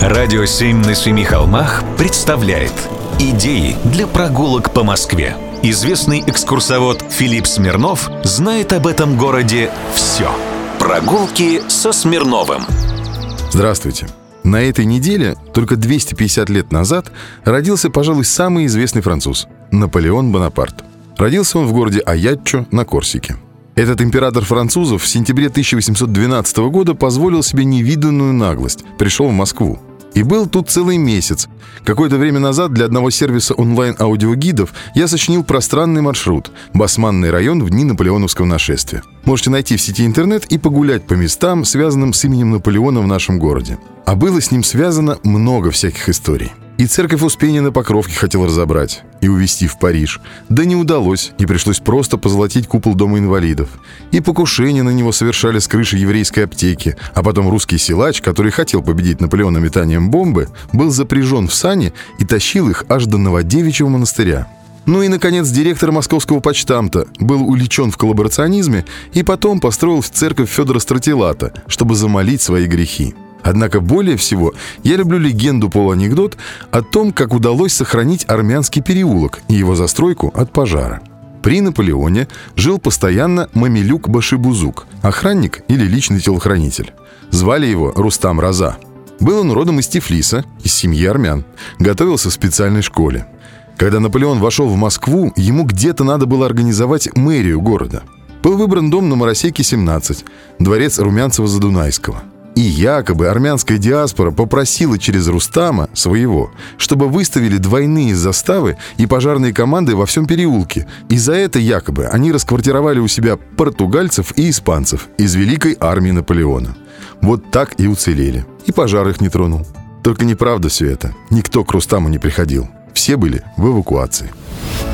Радио «Семь на семи холмах» представляет Идеи для прогулок по Москве. Известный экскурсовод Филипп Смирнов знает об этом городе все. Прогулки со Смирновым. Здравствуйте. На этой неделе, только 250 лет назад, родился, пожалуй, самый известный француз – Наполеон Бонапарт. Родился он в городе Аятчо на Корсике. Этот император французов в сентябре 1812 года позволил себе невиданную наглость. Пришел в Москву. И был тут целый месяц. Какое-то время назад для одного сервиса онлайн-аудиогидов я сочинил пространный маршрут «Басманный район в дни наполеоновского нашествия». Можете найти в сети интернет и погулять по местам, связанным с именем Наполеона в нашем городе. А было с ним связано много всяких историй. И церковь Успения на Покровке хотел разобрать и увезти в Париж. Да не удалось, и пришлось просто позолотить купол Дома инвалидов. И покушения на него совершали с крыши еврейской аптеки, а потом русский силач, который хотел победить Наполеона метанием бомбы, был запряжен в сани и тащил их аж до Новодевичьего монастыря. Ну и, наконец, директор московского почтамта был увлечен в коллаборационизме и потом построил в церковь Федора Стратилата, чтобы замолить свои грехи. Однако более всего я люблю легенду-полуанекдот о том, как удалось сохранить армянский переулок и его застройку от пожара. При Наполеоне жил постоянно Мамилюк Башибузук, охранник или личный телохранитель. Звали его Рустам Роза. Был он родом из Тифлиса, из семьи армян. Готовился в специальной школе. Когда Наполеон вошел в Москву, ему где-то надо было организовать мэрию города. Был выбран дом на Моросейке, 17, дворец Румянцева-Задунайского – и якобы армянская диаспора попросила через Рустама, своего, чтобы выставили двойные заставы и пожарные команды во всем переулке. И за это якобы они расквартировали у себя португальцев и испанцев из Великой армии Наполеона. Вот так и уцелели. И пожар их не тронул. Только неправда все это. Никто к Рустаму не приходил. Все были в эвакуации.